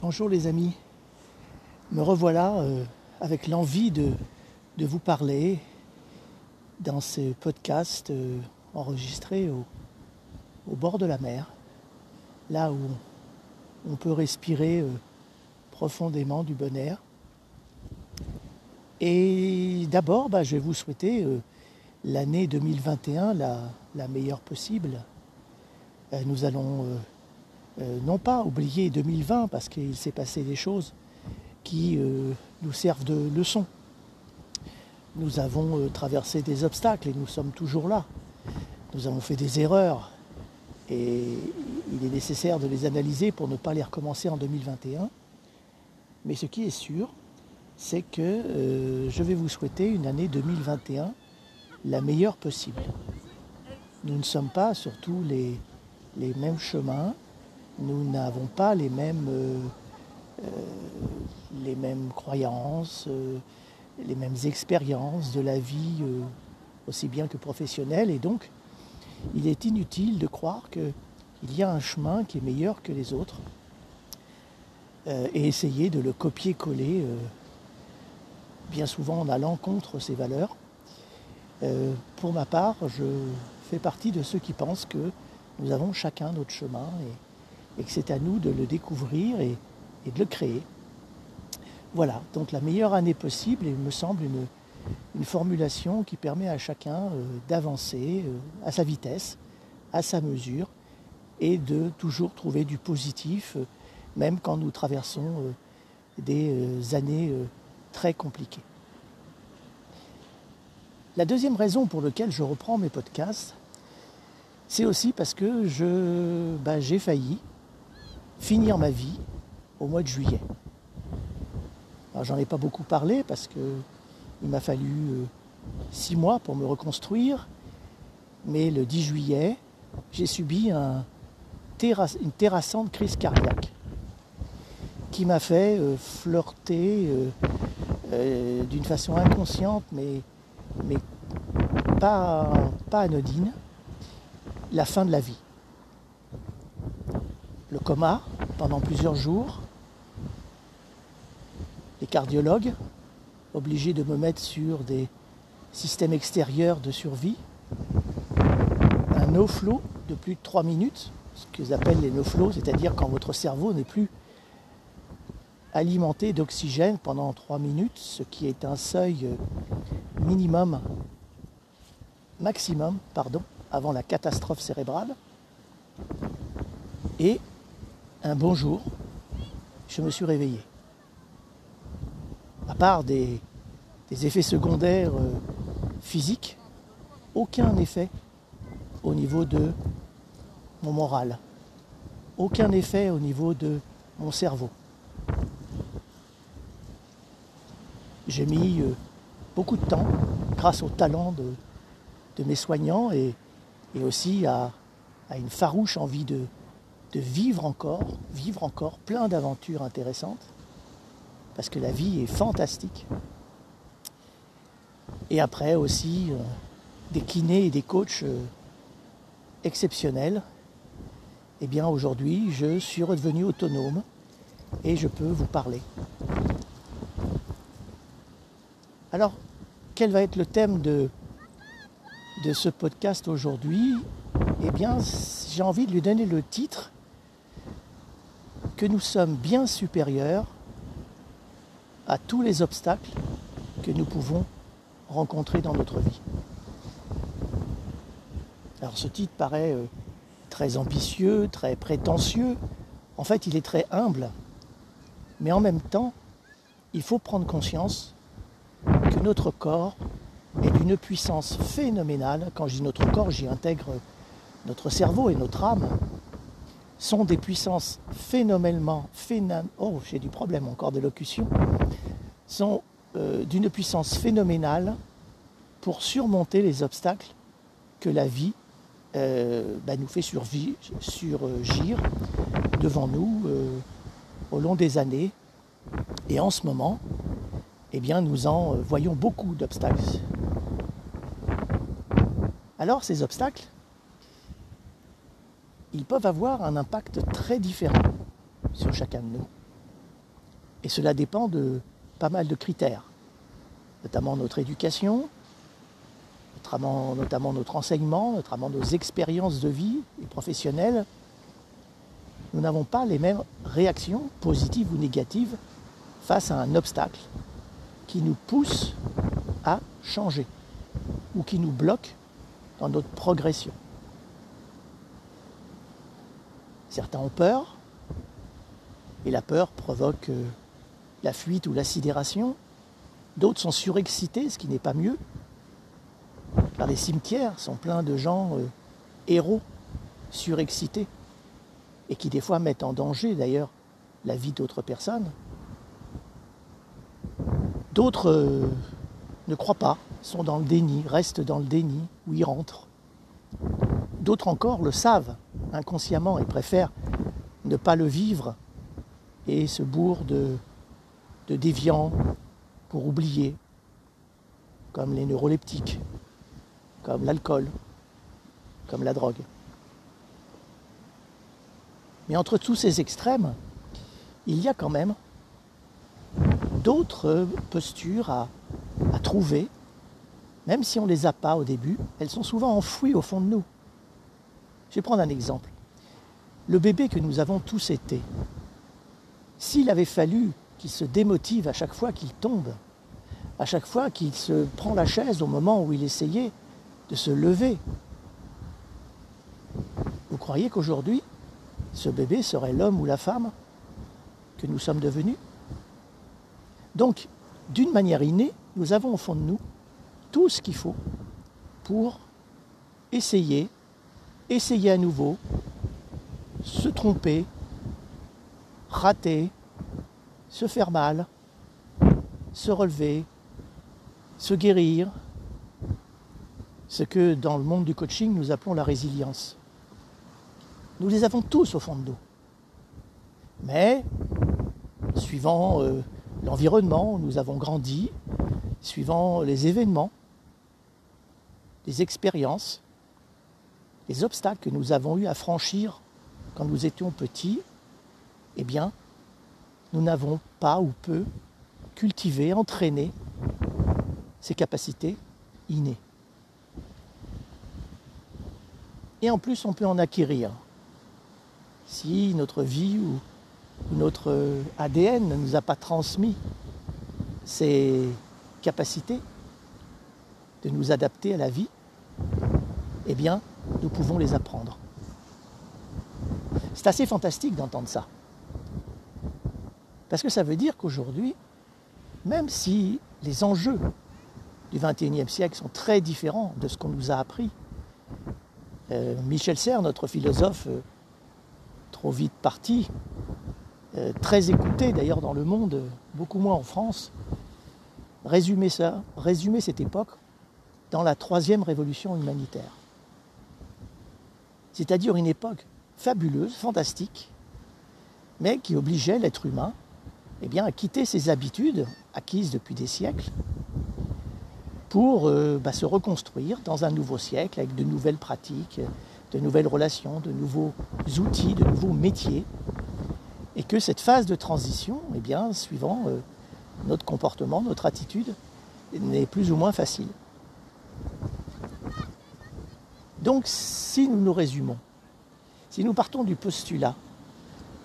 Bonjour les amis, me revoilà euh, avec l'envie de, vous parler dans ce podcast euh, enregistré au, bord de la mer, là où on peut respirer euh, profondément du bon air. Et d'abord, bah, je vais vous souhaiter l'année 2021 la, la, meilleure possible. Nous allons euh, non pas oublier 2020 parce qu'il s'est passé des choses qui nous servent de leçon. Nous avons traversé des obstacles et nous sommes toujours là. Nous avons fait des erreurs et il est nécessaire de les analyser pour ne pas les recommencer en 2021. Mais ce qui est sûr, c'est que euh, je vais vous souhaiter une année 2021 la meilleure possible. Nous ne sommes pas sur tous les, les mêmes chemins, nous n'avons pas les mêmes, euh, euh, croyances, euh, les mêmes expériences de la vie, aussi bien que professionnelle, et donc il est inutile de croire qu'il y a un chemin qui est meilleur que les autres et essayer de le copier-coller bien souvent en allant contre ces valeurs. Pour ma part, je fais partie de ceux qui pensent que nous avons chacun notre chemin et que c'est à nous de le découvrir et, de le créer. Voilà, donc la meilleure année possible, il me semble une, formulation qui permet à chacun euh, d'avancer euh, à sa vitesse, à sa mesure et de toujours trouver du positif, euh, même quand nous traversons des années très compliqué. La deuxième raison pour laquelle je reprends mes podcasts, c'est aussi parce que ben, j'ai failli finir ma vie au mois de juillet. J'en ai pas beaucoup parlé parce que il m'a fallu euh, six mois pour me reconstruire, mais le 10 juillet, j'ai subi une terrassante crise cardiaque qui m'a fait euh, flirter euh, d'une façon inconsciente, mais, pas anodine, la fin de la vie. Le coma pendant plusieurs jours, les cardiologues obligés de me mettre sur des systèmes extérieurs de survie, un no flow de plus de 3 minutes, ce qu'ils appellent les no flow, c'est-à-dire quand votre cerveau n'est plus alimenté d'oxygène pendant 3 minutes, ce qui est un seuil minimum, maximum, pardon, avant la catastrophe cérébrale. Et un bonjour, je me suis réveillé. À part des, effets secondaires euh, physiques, aucun effet au niveau de mon moral, aucun effet au niveau de mon cerveau. J'ai mis euh, beaucoup de temps, grâce au talent de, mes soignants et, aussi à, une farouche envie de, de vivre encore, vivre encore plein d'aventures intéressantes, parce que la vie est fantastique. Et après aussi euh, des kinés et des coachs euh, exceptionnels. Eh bien aujourd'hui, je suis redevenu autonome et je peux vous parler. Alors, quel va être le thème de, de ce podcast aujourd'hui? Eh bien, j'ai envie de lui donner le titre que nous sommes bien supérieurs à tous les obstacles que nous pouvons rencontrer dans notre vie. Alors ce titre paraît euh, très ambitieux, très prétentieux. En fait, il est très humble. Mais en même temps, il faut prendre conscience que notre corps est d'une puissance phénoménale. Quand je dis notre corps, j'y intègre notre cerveau et notre âme. Sont des puissances phénoménalement, phénom... oh j'ai du problème encore d'élocution, sont euh, d'une puissance phénoménale pour surmonter les obstacles que la vie euh, bah, nous fait surgir sur, euh, devant nous au long des années. Et en ce moment, eh bien, nous en voyons beaucoup d'obstacles. Alors, ces obstacles, ils peuvent avoir un impact très différent sur chacun de nous. Et cela dépend de pas mal de critères, notamment notre éducation, notamment, notre enseignement, notamment nos expériences de vie et professionnelles. Nous n'avons pas les mêmes réactions, positives ou négatives, face à un obstacle qui nous pousse à changer ou qui nous bloque dans notre progression. Certains ont peur, et la peur provoque euh, la fuite ou la sidération. D'autres sont surexcités, ce qui n'est pas mieux. Car les cimetières sont pleins de gens euh, héros, surexcités, et qui des fois mettent en danger d'ailleurs la vie d'autres personnes. D'autres euh, ne croient pas, sont dans le déni, restent dans le déni, ou y rentrent. D'autres encore le savent inconsciemment et préfèrent ne pas le vivre et se bourrent de, de déviants pour oublier, comme les neuroleptiques, comme l'alcool, comme la drogue. Mais entre tous ces extrêmes, il y a quand même d'autres postures à, à trouver, même si on ne les a pas au début, elles sont souvent enfouies au fond de nous. Je vais prendre un exemple. Le bébé que nous avons tous été, s'il avait fallu qu'il se démotive à chaque fois qu'il tombe, à chaque fois qu'il se prend la chaise au moment où il essayait de se lever, vous croyez qu'aujourd'hui, ce bébé serait l'homme ou la femme que nous sommes devenus? Donc, d'une manière innée, nous avons au fond de nous tout ce qu'il faut pour essayer, essayer à nouveau, se tromper, rater, se faire mal, se relever, se guérir, ce que dans le monde du coaching nous appelons la résilience. Nous les avons tous au fond de nous. Mais, suivant euh, l'environnement où nous avons grandi, suivant les événements, les expériences, les obstacles que nous avons eu à franchir quand nous étions petits, eh bien, nous n'avons pas ou peu cultivé, entraîné ces capacités innées. Et en plus, on peut en acquérir. Si notre vie ou, notre ADN ne nous a pas transmis ces capacités de nous adapter à la vie, eh bien, nous pouvons les apprendre. C'est assez fantastique d'entendre ça. Parce que ça veut dire qu'aujourd'hui, même si les enjeux du XXIe siècle sont très différents de ce qu'on nous a appris, euh, Michel Serres, notre philosophe euh, trop vite parti, euh, très écouté d'ailleurs dans le monde, beaucoup moins en France, résumait ça, résumait cette époque dans la troisième révolution humanitaire. C'est-à-dire une époque fabuleuse, fantastique, mais qui obligeait l'être humain eh à quitter ses habitudes acquises depuis des siècles pour euh, bah, se reconstruire dans un nouveau siècle avec de nouvelles pratiques, de nouvelles relations, de nouveaux outils, de nouveaux métiers. Et que cette phase de transition, eh suivant euh, notre comportement, notre attitude, n'est plus ou moins facile. Donc si nous nous résumons, si nous partons du postulat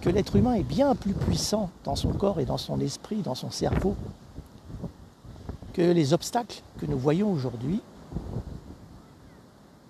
que l'être humain est bien plus puissant dans son corps et dans son esprit, dans son cerveau, que les obstacles que nous voyons aujourd'hui,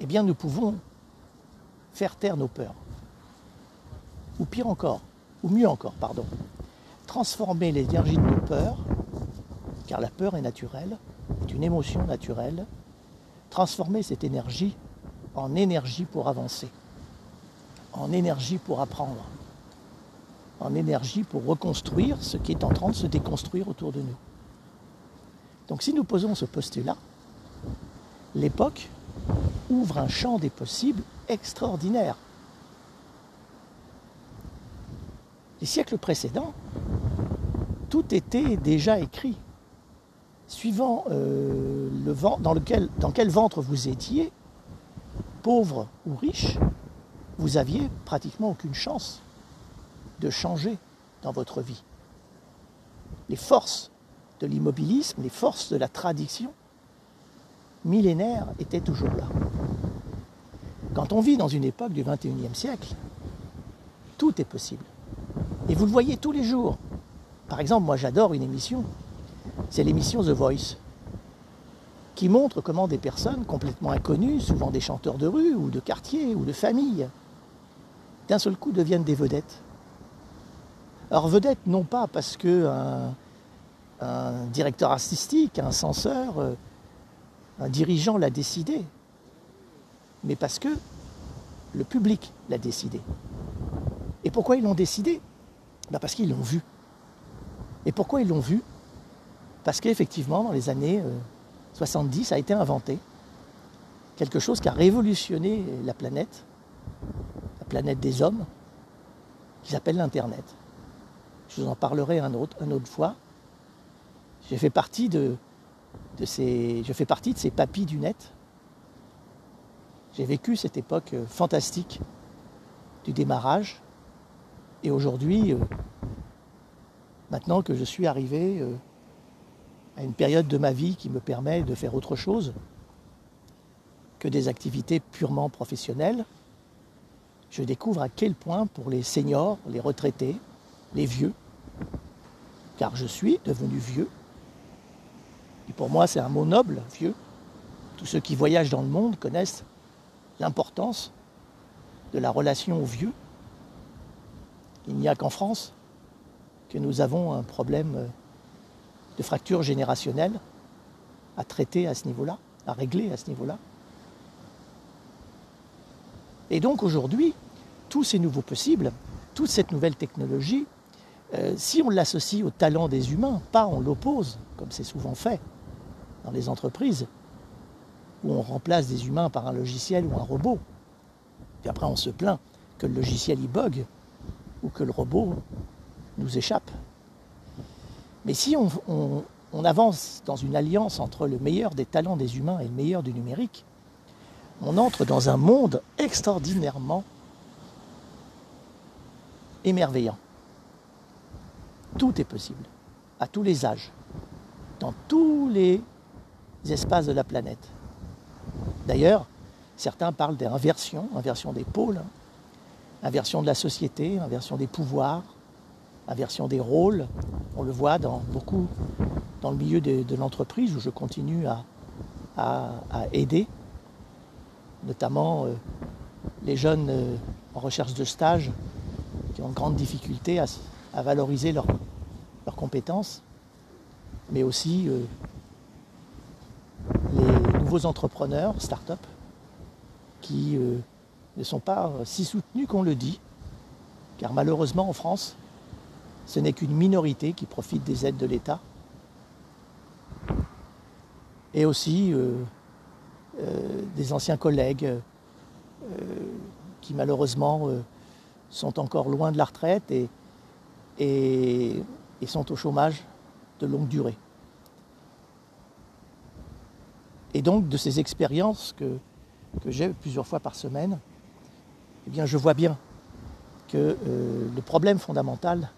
eh bien nous pouvons faire taire nos peurs. Ou pire encore, ou mieux encore, pardon, transformer l'énergie de nos peurs, car la peur est naturelle, est une émotion naturelle, transformer cette énergie en énergie pour avancer, en énergie pour apprendre, en énergie pour reconstruire ce qui est en train de se déconstruire autour de nous. Donc si nous posons ce postulat, l'époque ouvre un champ des possibles extraordinaire. Les siècles précédents, tout était déjà écrit. Suivant euh, le vent, dans, quel ventre vous étiez, pauvre ou riche, vous aviez pratiquement aucune chance de changer dans votre vie. les forces de l'immobilisme, les forces de la tradition millénaire étaient toujours là. Quand on vit dans une époque du XXIe siècle, tout est possible. Et vous le voyez tous les jours. Par exemple, moi j'adore une émission, c'est l'émission The Voice, qui montre comment des personnes complètement inconnues, souvent des chanteurs de rue ou de quartier ou de famille, d'un seul coup deviennent des vedettes. Alors vedettes non pas parce que un, directeur artistique, un censeur, euh, un dirigeant l'a décidé, mais parce que le public l'a décidé. Et pourquoi ils l'ont décidé? Ben Parce qu'ils l'ont vu. Et pourquoi ils l'ont vu? Parce qu'effectivement, dans les années 70, euh, a été inventé quelque chose qui a révolutionné la planète, la planète des hommes, qui s'appelle l'Internet. Je vous en parlerai un autre, une autre fois. J'ai fait partie de, ces, je fais papis du net. J'ai vécu cette époque euh, fantastique du démarrage. Et aujourd'hui, euh, maintenant que je suis arrivé euh, à une période de ma vie qui me permet de faire autre chose que des activités purement professionnelles, je découvre à quel point pour les seniors, les retraités, les vieux, car je suis devenu vieux, et pour moi c'est un mot noble, vieux, tous ceux qui voyagent dans le monde connaissent l'importance de la relation aux vieux. Il n'y a qu'en France que nous avons un problème de fracture générationnelle à traiter à ce niveau-là, à régler à ce niveau-là. Et donc aujourd'hui, tous ces nouveaux possibles, toute cette nouvelle technologie, euh, si on l'associe au talent des humains, pas on l'oppose, comme c'est souvent fait dans les entreprises, où on remplace des humains par un logiciel ou un robot, puis après on se plaint que le logiciel y bug ou que le robot nous échappe. Mais si on avance dans une alliance entre le meilleur des talents des humains et le meilleur du numérique, on entre dans un monde extraordinairement émerveillant. Tout est possible, à tous les âges, dans tous les espaces de la planète. D'ailleurs, certains parlent d'inversion, inversion des pôles, inversion de la société, inversion des pouvoirs, inversion des rôles. On le voit dans beaucoup dans le milieu de, l'entreprise où je continue à aider notamment euh, les jeunes euh, en recherche de stage qui ont grande difficulté à, valoriser leurs compétences, mais aussi euh, les nouveaux entrepreneurs, start-up, qui ne sont pas si soutenus qu'on le dit, car malheureusement en France, ce n'est qu'une minorité qui profite des aides de l'État. Et aussi euh, des anciens collègues euh, qui malheureusement euh, sont encore loin de la retraite et, sont au chômage de longue durée. Et donc de ces expériences que, que j'ai plusieurs fois par semaine, eh bien, je vois bien que le problème fondamental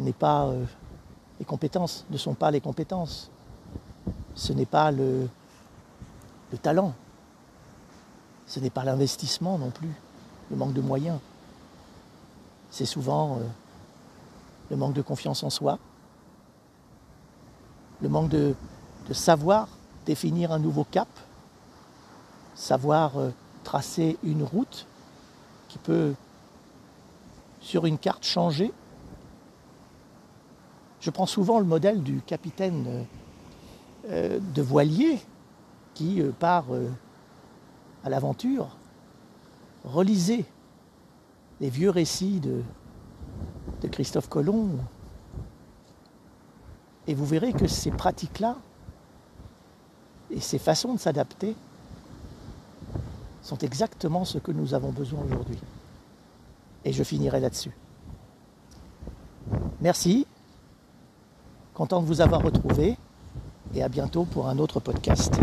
n'est pas les compétences, ne sont pas les compétences. Ce n'est pas le, le talent. Ce n'est pas l'investissement non plus, le manque de moyens. C'est souvent euh, le manque de confiance en soi, le manque de, savoir définir un nouveau cap, savoir euh, tracer une route qui peut, sur une carte, changer. Je prends souvent le modèle du capitaine euh, de voilier qui euh, part euh, à l'aventure, relisez les vieux récits de, de Christophe Colomb et vous verrez que ces pratiques-là et ces façons de s'adapter sont exactement ce que nous avons besoin aujourd'hui. Et je finirai là-dessus. Merci. Content de vous avoir retrouvé et à bientôt pour un autre podcast.